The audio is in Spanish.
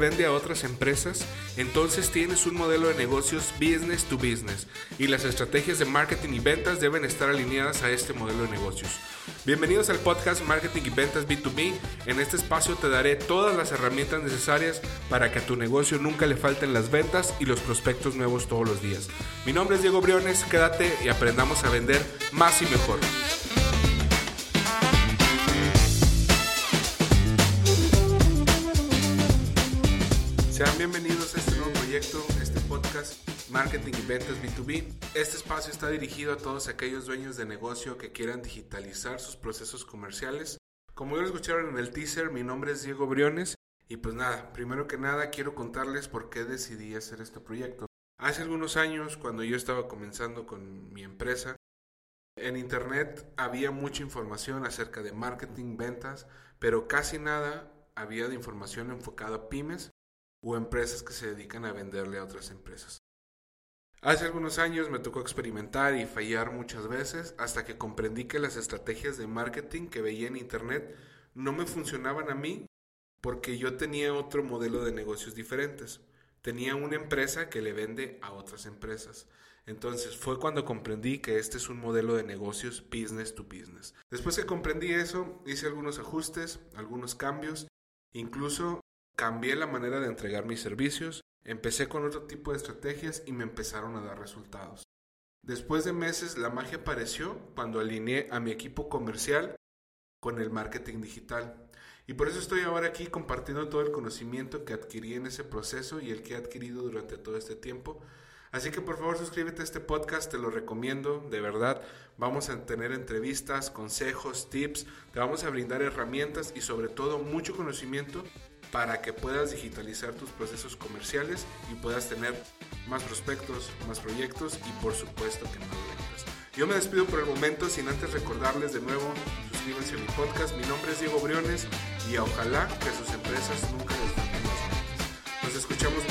vende a otras empresas, entonces tienes un modelo de negocios business to business y las estrategias de marketing y ventas deben estar alineadas a este modelo de negocios. Bienvenidos al podcast Marketing y Ventas B2B. En este espacio te daré todas las herramientas necesarias para que a tu negocio nunca le falten las ventas y los prospectos nuevos todos los días. Mi nombre es Diego Briones, quédate y aprendamos a vender más y mejor. Sean bienvenidos a este nuevo proyecto, este podcast Marketing y Ventas B2B. Este espacio está dirigido a todos aquellos dueños de negocio que quieran digitalizar sus procesos comerciales. Como ya lo escucharon en el teaser, mi nombre es Diego Briones y pues nada, primero que nada quiero contarles por qué decidí hacer este proyecto. Hace algunos años, cuando yo estaba comenzando con mi empresa, en Internet había mucha información acerca de marketing, ventas, pero casi nada había de información enfocada a pymes o empresas que se dedican a venderle a otras empresas. Hace algunos años me tocó experimentar y fallar muchas veces hasta que comprendí que las estrategias de marketing que veía en Internet no me funcionaban a mí porque yo tenía otro modelo de negocios diferentes. Tenía una empresa que le vende a otras empresas. Entonces fue cuando comprendí que este es un modelo de negocios business to business. Después que comprendí eso, hice algunos ajustes, algunos cambios, incluso cambié la manera de entregar mis servicios, empecé con otro tipo de estrategias y me empezaron a dar resultados. Después de meses la magia apareció cuando alineé a mi equipo comercial con el marketing digital. Y por eso estoy ahora aquí compartiendo todo el conocimiento que adquirí en ese proceso y el que he adquirido durante todo este tiempo. Así que por favor suscríbete a este podcast, te lo recomiendo, de verdad. Vamos a tener entrevistas, consejos, tips, te vamos a brindar herramientas y sobre todo mucho conocimiento para que puedas digitalizar tus procesos comerciales y puedas tener más prospectos, más proyectos y por supuesto que más ventas. Yo me despido por el momento sin antes recordarles de nuevo, suscríbanse a mi podcast, mi nombre es Diego Briones y ojalá que sus empresas nunca les falten las ventas. Nos escuchamos